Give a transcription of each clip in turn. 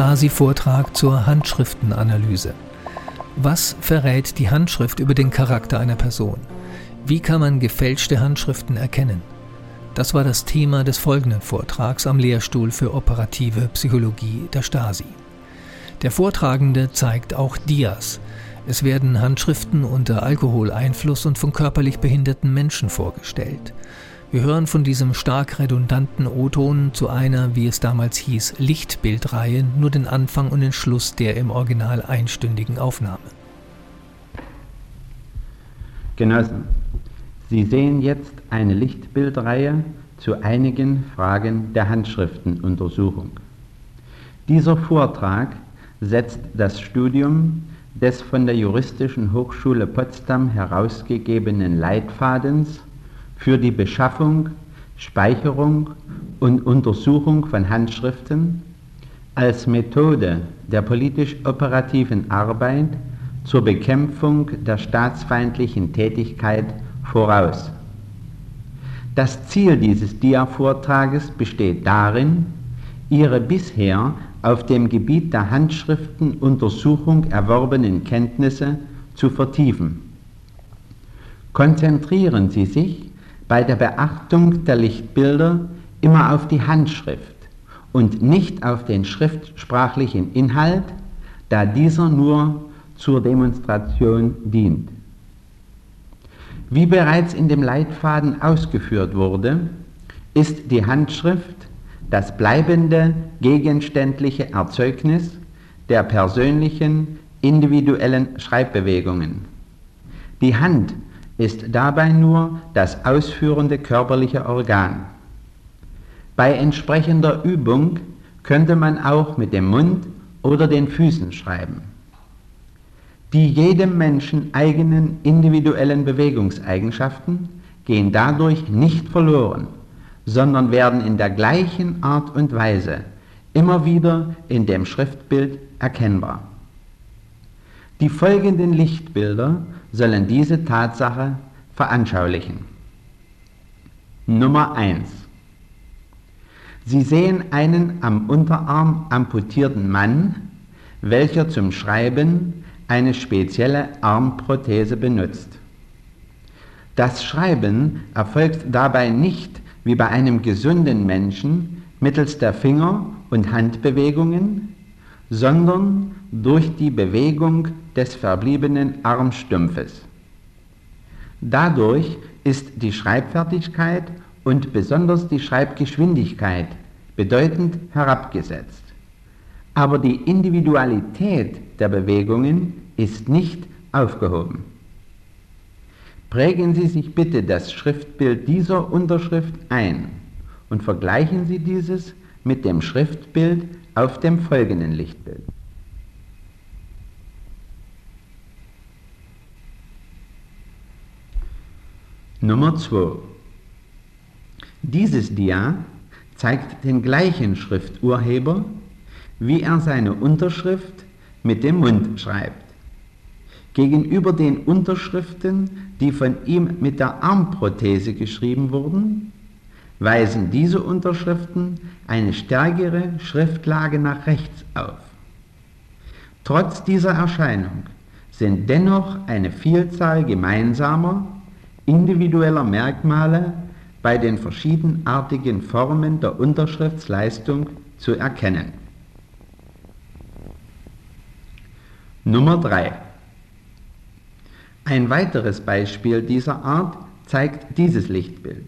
Stasi-Vortrag zur Handschriftenanalyse. Was verrät die Handschrift über den Charakter einer Person? Wie kann man gefälschte Handschriften erkennen? Das war das Thema des folgenden Vortrags am Lehrstuhl für operative Psychologie der Stasi. Der Vortragende zeigt auch Dias. Es werden Handschriften unter Alkoholeinfluss und von körperlich behinderten Menschen vorgestellt. Wir hören von diesem stark redundanten O-Ton zu einer, wie es damals hieß, Lichtbildreihe nur den Anfang und den Schluss der im Original einstündigen Aufnahme. Genossen, Sie sehen jetzt eine Lichtbildreihe zu einigen Fragen der Handschriftenuntersuchung. Dieser Vortrag setzt das Studium des von der Juristischen Hochschule Potsdam herausgegebenen Leitfadens für die Beschaffung, Speicherung und Untersuchung von Handschriften als Methode der politisch-operativen Arbeit zur Bekämpfung der staatsfeindlichen Tätigkeit voraus. Das Ziel dieses Dia-Vortrages besteht darin, Ihre bisher auf dem Gebiet der Handschriftenuntersuchung erworbenen Kenntnisse zu vertiefen. Konzentrieren Sie sich bei der Beachtung der Lichtbilder immer auf die Handschrift und nicht auf den schriftsprachlichen Inhalt, da dieser nur zur Demonstration dient. Wie bereits in dem Leitfaden ausgeführt wurde, ist die Handschrift das bleibende gegenständliche Erzeugnis der persönlichen, individuellen Schreibbewegungen. Die Hand ist dabei nur das ausführende körperliche Organ. Bei entsprechender Übung könnte man auch mit dem Mund oder den Füßen schreiben. Die jedem Menschen eigenen individuellen Bewegungseigenschaften gehen dadurch nicht verloren, sondern werden in der gleichen Art und Weise immer wieder in dem Schriftbild erkennbar. Die folgenden Lichtbilder sollen diese Tatsache veranschaulichen. Nummer 1. Sie sehen einen am Unterarm amputierten Mann, welcher zum Schreiben eine spezielle Armprothese benutzt. Das Schreiben erfolgt dabei nicht wie bei einem gesunden Menschen mittels der Finger- und Handbewegungen, sondern durch die Bewegung des verbliebenen Armstumpfes. Dadurch ist die Schreibfertigkeit und besonders die Schreibgeschwindigkeit bedeutend herabgesetzt. Aber die Individualität der Bewegungen ist nicht aufgehoben. Prägen Sie sich bitte das Schriftbild dieser Unterschrift ein und vergleichen Sie dieses mit dem Schriftbild auf dem folgenden Lichtbild. Nummer 2. Dieses Dia zeigt den gleichen Schrifturheber, wie er seine Unterschrift mit dem Mund schreibt. Gegenüber den Unterschriften, die von ihm mit der Armprothese geschrieben wurden, weisen diese Unterschriften eine stärkere Schriftlage nach rechts auf. Trotz dieser Erscheinung sind dennoch eine Vielzahl gemeinsamer individueller Merkmale bei den verschiedenartigen Formen der Unterschriftsleistung zu erkennen. Nummer 3. Ein weiteres Beispiel dieser Art zeigt dieses Lichtbild.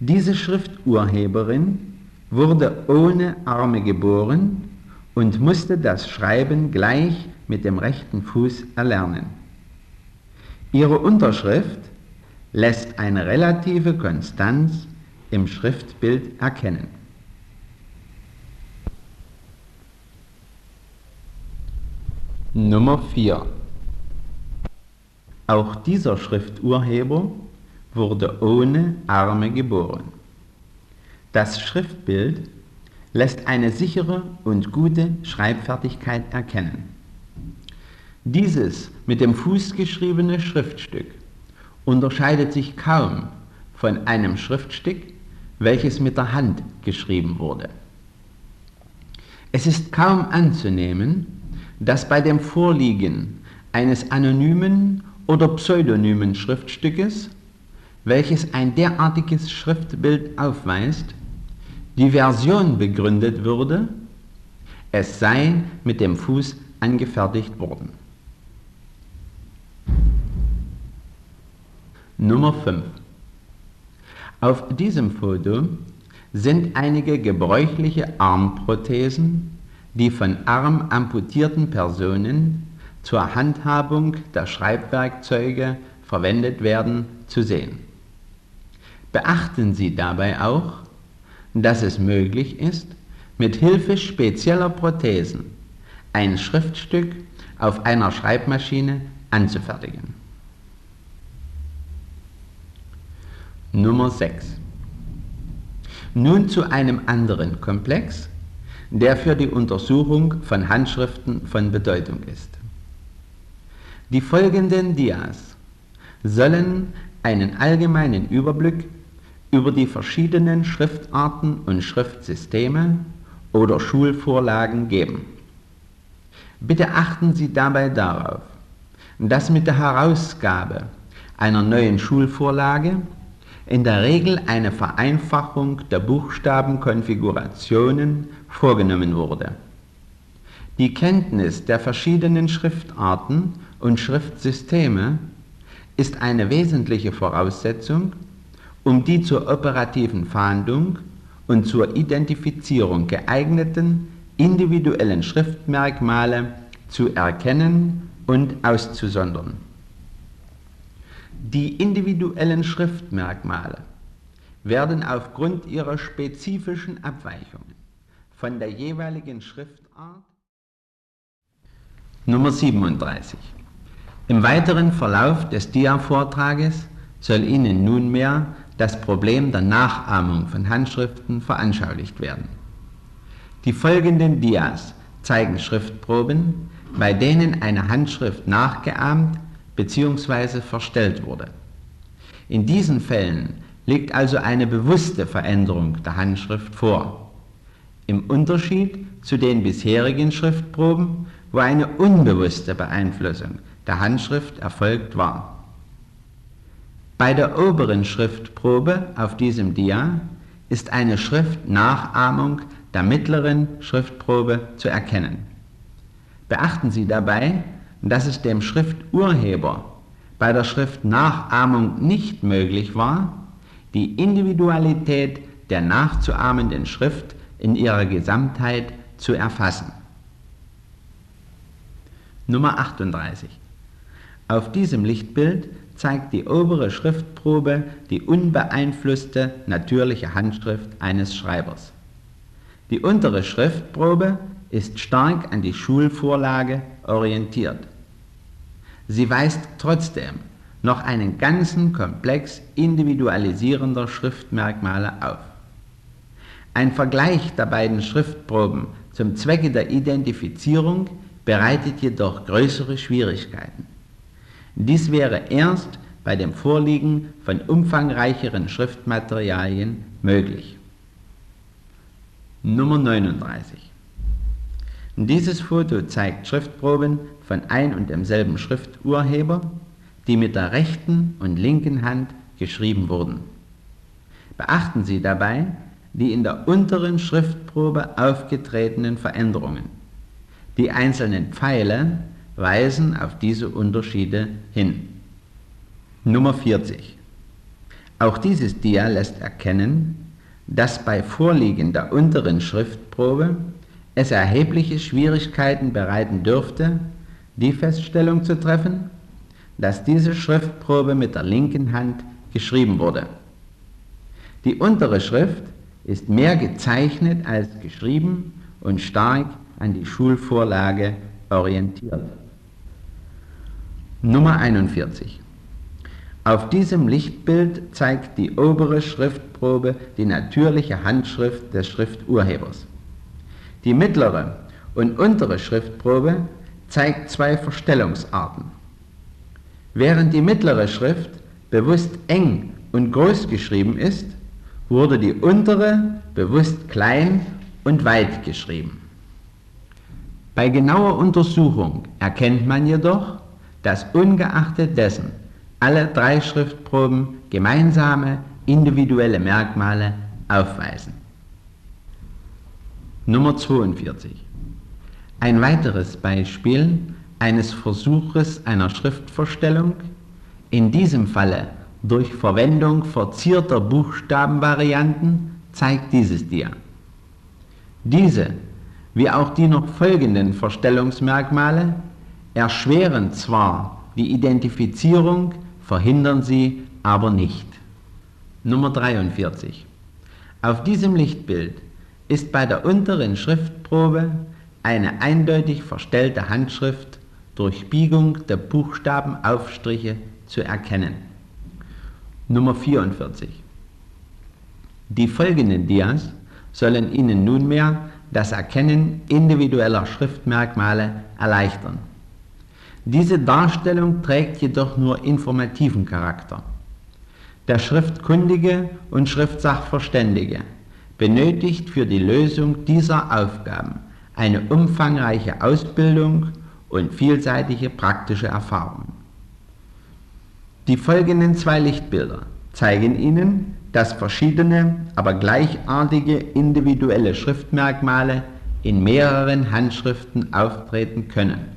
Diese Schrifturheberin wurde ohne Arme geboren und musste das Schreiben gleich mit dem rechten Fuß erlernen. Ihre Unterschrift lässt eine relative Konstanz im Schriftbild erkennen. Nummer 4. Auch dieser Schrifturheber wurde ohne Arme geboren. Das Schriftbild lässt eine sichere und gute Schreibfertigkeit erkennen. Dieses mit dem Fuß geschriebene Schriftstück unterscheidet sich kaum von einem Schriftstück, welches mit der Hand geschrieben wurde. Es ist kaum anzunehmen, dass bei dem Vorliegen eines anonymen oder pseudonymen Schriftstückes, welches ein derartiges Schriftbild aufweist, die Version begründet würde, es sei mit dem Fuß angefertigt worden. Nummer 5. Auf diesem Foto sind einige gebräuchliche Armprothesen, die von arm amputierten Personen zur Handhabung der Schreibwerkzeuge verwendet werden, zu sehen. Beachten Sie dabei auch, dass es möglich ist, mit Hilfe spezieller Prothesen ein Schriftstück auf einer Schreibmaschine anzufertigen. Nummer 6. Nun zu einem anderen Komplex, der für die Untersuchung von Handschriften von Bedeutung ist. Die folgenden Dias sollen einen allgemeinen Überblick über die verschiedenen Schriftarten und Schriftsysteme oder Schulvorlagen geben. Bitte achten Sie dabei darauf, dass mit der Herausgabe einer neuen Schulvorlage in der Regel eine Vereinfachung der Buchstabenkonfigurationen vorgenommen wurde. Die Kenntnis der verschiedenen Schriftarten und Schriftsysteme ist eine wesentliche Voraussetzung, um die zur operativen Fahndung und zur Identifizierung geeigneten individuellen Schriftmerkmale zu erkennen und auszusondern. Die individuellen Schriftmerkmale werden aufgrund ihrer spezifischen Abweichungen von der jeweiligen Schriftart Nummer 37. Im weiteren Verlauf des Dia-Vortrages soll Ihnen nunmehr das Problem der Nachahmung von Handschriften veranschaulicht werden. Die folgenden Dias zeigen Schriftproben, bei denen eine Handschrift nachgeahmt bzw. verstellt wurde. In diesen Fällen liegt also eine bewusste Veränderung der Handschrift vor. Im Unterschied zu den bisherigen Schriftproben, wo eine unbewusste Beeinflussung der Handschrift erfolgt war. Bei der oberen Schriftprobe auf diesem Dia ist eine Schriftnachahmung der mittleren Schriftprobe zu erkennen. Beachten Sie dabei, dass es dem Schrifturheber bei der Schriftnachahmung nicht möglich war, die Individualität der nachzuahmenden Schrift in ihrer Gesamtheit zu erfassen. Nummer 38. Auf diesem Lichtbild zeigt die obere Schriftprobe die unbeeinflusste natürliche Handschrift eines Schreibers. Die untere Schriftprobe ist stark an die Schulvorlage orientiert. Sie weist trotzdem noch einen ganzen Komplex individualisierender Schriftmerkmale auf. Ein Vergleich der beiden Schriftproben zum Zwecke der Identifizierung bereitet jedoch größere Schwierigkeiten. Dies wäre erst bei dem Vorliegen von umfangreicheren Schriftmaterialien möglich. Nummer 39. Dieses Foto zeigt Schriftproben von ein und demselben Schrifturheber, die mit der rechten und linken Hand geschrieben wurden. Beachten Sie dabei die in der unteren Schriftprobe aufgetretenen Veränderungen. Die einzelnen Pfeile weisen auf diese Unterschiede hin. Nummer 40. Auch dieses Dia lässt erkennen, dass bei Vorliegen der unteren Schriftprobe es erhebliche Schwierigkeiten bereiten dürfte, die Feststellung zu treffen, dass diese Schriftprobe mit der linken Hand geschrieben wurde. Die untere Schrift ist mehr gezeichnet als geschrieben und stark an die Schulvorlage orientiert. Nummer 41. Auf diesem Lichtbild zeigt die obere Schriftprobe die natürliche Handschrift des Schrifturhebers. Die mittlere und untere Schriftprobe zeigt zwei Verstellungsarten. Während die mittlere Schrift bewusst eng und groß geschrieben ist, wurde die untere bewusst klein und weit geschrieben. Bei genauer Untersuchung erkennt man jedoch, dass ungeachtet dessen alle drei Schriftproben gemeinsame individuelle Merkmale aufweisen. Nummer 42. Ein weiteres Beispiel eines Versuches einer Schriftverstellung, in diesem Falle durch Verwendung verzierter Buchstabenvarianten, zeigt dieses Dia. Diese, wie auch die noch folgenden Verstellungsmerkmale, erschweren zwar die Identifizierung, verhindern sie aber nicht. Nummer 43. Auf diesem Lichtbild ist bei der unteren Schriftprobe eine eindeutig verstellte Handschrift durch Biegung der Buchstabenaufstriche zu erkennen. Nummer 44. Die folgenden Dias sollen Ihnen nunmehr das Erkennen individueller Schriftmerkmale erleichtern. Diese Darstellung trägt jedoch nur informativen Charakter. Der Schriftkundige und Schriftsachverständige benötigt für die Lösung dieser Aufgaben eine umfangreiche Ausbildung und vielseitige praktische Erfahrung. Die folgenden zwei Lichtbilder zeigen Ihnen, dass verschiedene, aber gleichartige individuelle Schriftmerkmale in mehreren Handschriften auftreten können.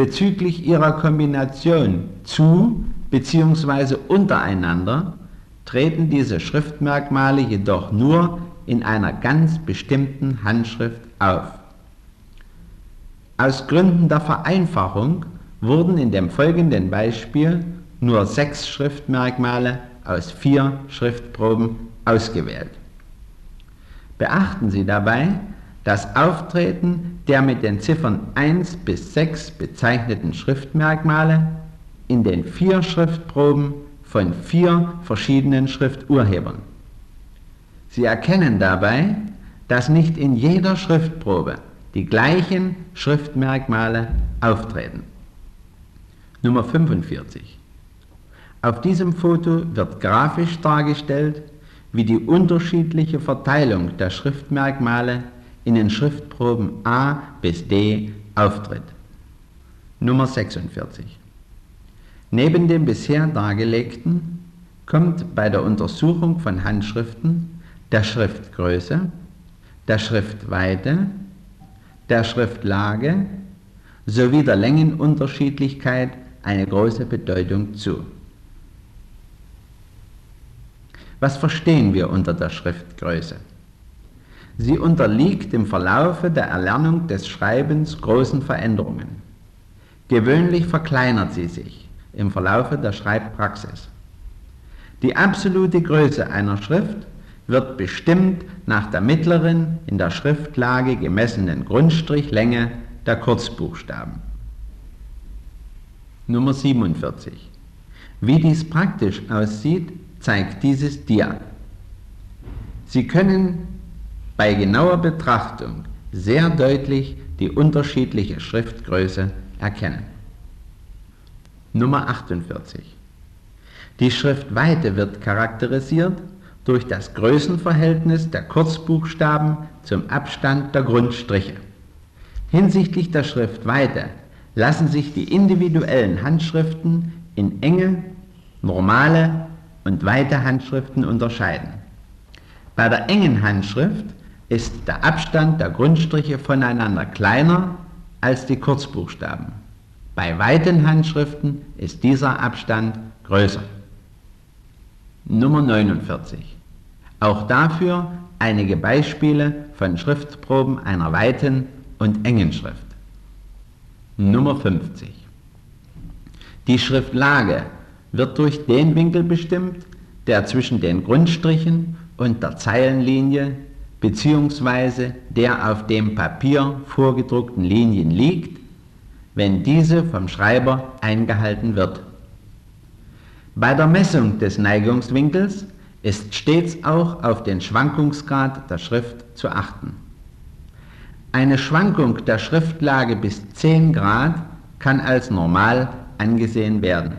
Bezüglich ihrer Kombination zu bzw. untereinander treten diese Schriftmerkmale jedoch nur in einer ganz bestimmten Handschrift auf. Aus Gründen der Vereinfachung wurden in dem folgenden Beispiel nur sechs Schriftmerkmale aus vier Schriftproben ausgewählt. Beachten Sie dabei das Auftreten der mit den Ziffern 1 bis 6 bezeichneten Schriftmerkmale in den vier Schriftproben von vier verschiedenen Schrifturhebern. Sie erkennen dabei, dass nicht in jeder Schriftprobe die gleichen Schriftmerkmale auftreten. Nummer 45. Auf diesem Foto wird grafisch dargestellt, wie die unterschiedliche Verteilung der Schriftmerkmale in den Schriftproben A bis D auftritt. Nummer 46. Neben dem bisher dargelegten kommt bei der Untersuchung von Handschriften der Schriftgröße, der Schriftweite, der Schriftlage sowie der Längenunterschiedlichkeit eine große Bedeutung zu. Was verstehen wir unter der Schriftgröße? Sie unterliegt im Verlaufe der Erlernung des Schreibens großen Veränderungen. Gewöhnlich verkleinert sie sich im Verlaufe der Schreibpraxis. Die absolute Größe einer Schrift wird bestimmt nach der mittleren in der Schriftlage gemessenen Grundstrichlänge der Kurzbuchstaben. Nummer 47. Wie dies praktisch aussieht, zeigt dieses Dia. Sie können bei genauer Betrachtung sehr deutlich die unterschiedliche Schriftgröße erkennen. Nummer 48. Die Schriftweite wird charakterisiert durch das Größenverhältnis der Kurzbuchstaben zum Abstand der Grundstriche. Hinsichtlich der Schriftweite lassen sich die individuellen Handschriften in enge, normale und weite Handschriften unterscheiden. Bei der engen Handschrift ist der Abstand der Grundstriche voneinander kleiner als die Kurzbuchstaben. Bei weiten Handschriften ist dieser Abstand größer. Nummer 49. Auch dafür einige Beispiele von Schriftproben einer weiten und engen Schrift. Nummer 50. Die Schriftlage wird durch den Winkel bestimmt, der zwischen den Grundstrichen und der Zeilenlinie bzw. der auf dem Papier vorgedruckten Linien liegt wenn diese vom Schreiber eingehalten wird. Bei der Messung des Neigungswinkels ist stets auch auf den Schwankungsgrad der Schrift zu achten. Eine Schwankung der Schriftlage bis 10 Grad kann als normal angesehen werden.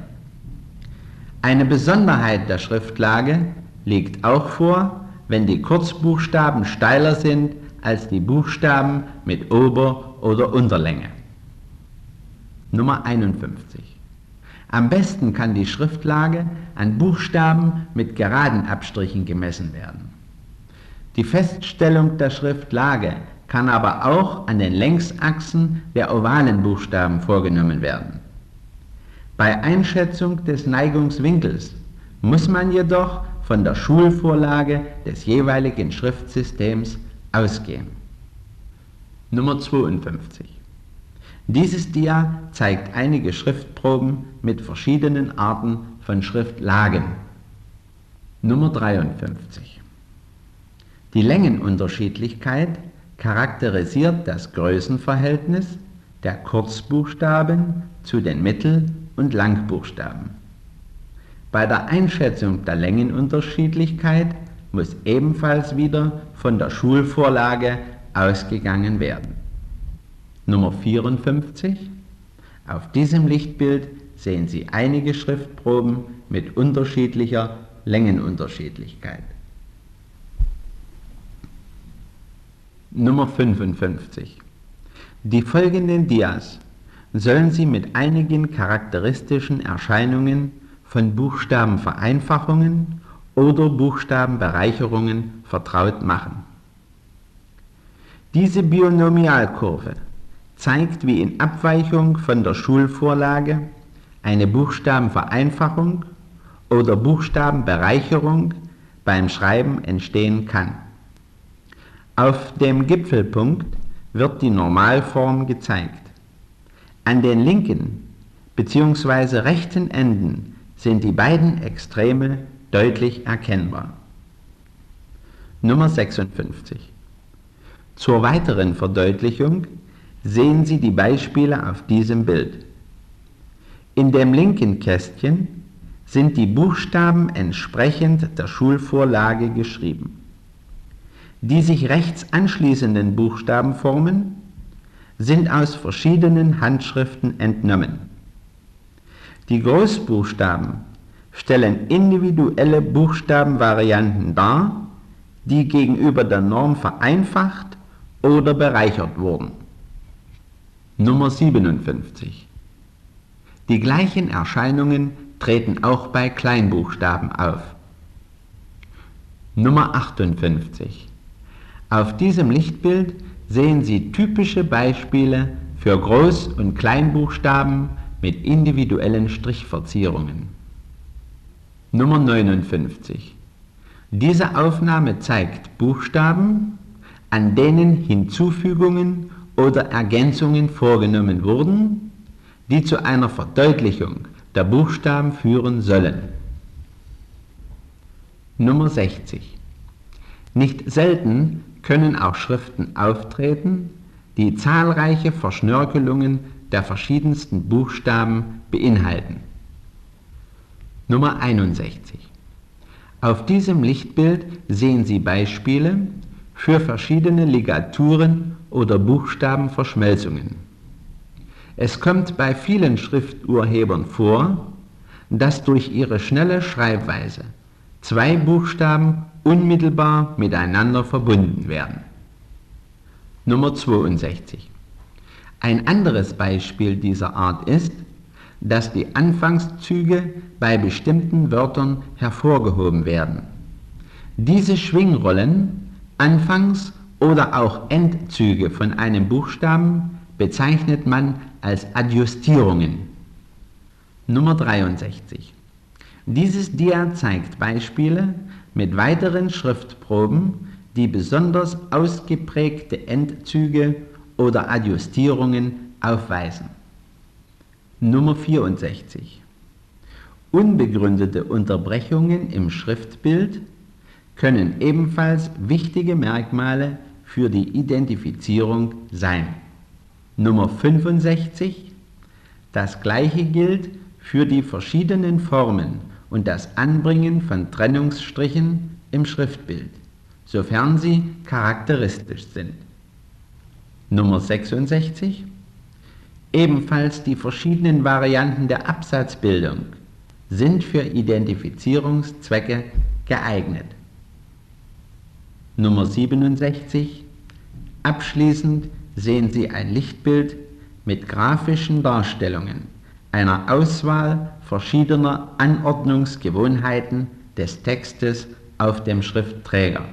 Eine Besonderheit der Schriftlage liegt auch vor, wenn die Kurzbuchstaben steiler sind als die Buchstaben mit Ober- oder Unterlänge. Nummer 51. Am besten kann die Schriftlage an Buchstaben mit geraden Abstrichen gemessen werden. Die Feststellung der Schriftlage kann aber auch an den Längsachsen der ovalen Buchstaben vorgenommen werden. Bei Einschätzung des Neigungswinkels muss man jedoch von der Schulvorlage des jeweiligen Schriftsystems ausgehen. Nummer 52. Dieses Dia zeigt einige Schriftproben mit verschiedenen Arten von Schriftlagen. Nummer 53. Die Längenunterschiedlichkeit charakterisiert das Größenverhältnis der Kurzbuchstaben zu den Mittel- und Langbuchstaben. Bei der Einschätzung der Längenunterschiedlichkeit muss ebenfalls wieder von der Schulvorlage ausgegangen werden. Nummer 54. Auf diesem Lichtbild sehen Sie einige Schriftproben mit unterschiedlicher Längenunterschiedlichkeit. Nummer 55. Die folgenden Dias sollen Sie mit einigen charakteristischen Erscheinungen von Buchstabenvereinfachungen oder Buchstabenbereicherungen vertraut machen. Diese Binomialkurve zeigt wie in Abweichung von der Schulvorlage eine Buchstabenvereinfachung oder Buchstabenbereicherung beim Schreiben entstehen kann. Auf dem Gipfelpunkt wird die Normalform gezeigt. An den linken bzw. rechten Enden sind die beiden Extreme deutlich erkennbar. Nummer 56. Zur weiteren Verdeutlichung sehen Sie die Beispiele auf diesem Bild. In dem linken Kästchen sind die Buchstaben entsprechend der Schulvorlage geschrieben. Die sich rechts anschließenden Buchstabenformen sind aus verschiedenen Handschriften entnommen. Die Großbuchstaben stellen individuelle Buchstabenvarianten dar, die gegenüber der Norm vereinfacht oder bereichert wurden. Nummer 57. Die gleichen Erscheinungen treten auch bei Kleinbuchstaben auf. Nummer 58. Auf diesem Lichtbild sehen Sie typische Beispiele für Groß- und Kleinbuchstaben mit individuellen Strichverzierungen. Nummer 59. Diese Aufnahme zeigt Buchstaben, an denen Hinzufügungen oder Ergänzungen vorgenommen wurden, die zu einer Verdeutlichung der Buchstaben führen sollen. Nummer 60. Nicht selten können auch Schriften auftreten, die zahlreiche Verschnörkelungen der verschiedensten Buchstaben beinhalten. Nummer 61. Auf diesem Lichtbild sehen Sie Beispiele für verschiedene Ligaturen oder Buchstabenverschmelzungen. Es kommt bei vielen Schrifturhebern vor, dass durch ihre schnelle Schreibweise zwei Buchstaben unmittelbar miteinander verbunden werden. Nummer 62. Ein anderes Beispiel dieser Art ist, dass die Anfangszüge bei bestimmten Wörtern hervorgehoben werden. Diese Schwingrollen, Anfangs- oder auch Endzüge von einem Buchstaben bezeichnet man als Adjustierungen. Nummer 63. Dieses Dia zeigt Beispiele mit weiteren Schriftproben, die besonders ausgeprägte Endzüge oder Adjustierungen aufweisen. Nummer 64. Unbegründete Unterbrechungen im Schriftbild können ebenfalls wichtige Merkmale für die Identifizierung sein. Nummer 65. Das gleiche gilt für die verschiedenen Formen und das Anbringen von Trennungsstrichen im Schriftbild, sofern sie charakteristisch sind. Nummer 66. Ebenfalls die verschiedenen Varianten der Absatzbildung sind für Identifizierungszwecke geeignet. Nummer 67. Abschließend sehen Sie ein Lichtbild mit grafischen Darstellungen einer Auswahl verschiedener Anordnungsgewohnheiten des Textes auf dem Schriftträger.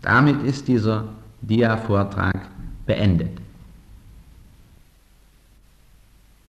Damit ist dieser Dia-Vortrag beendet.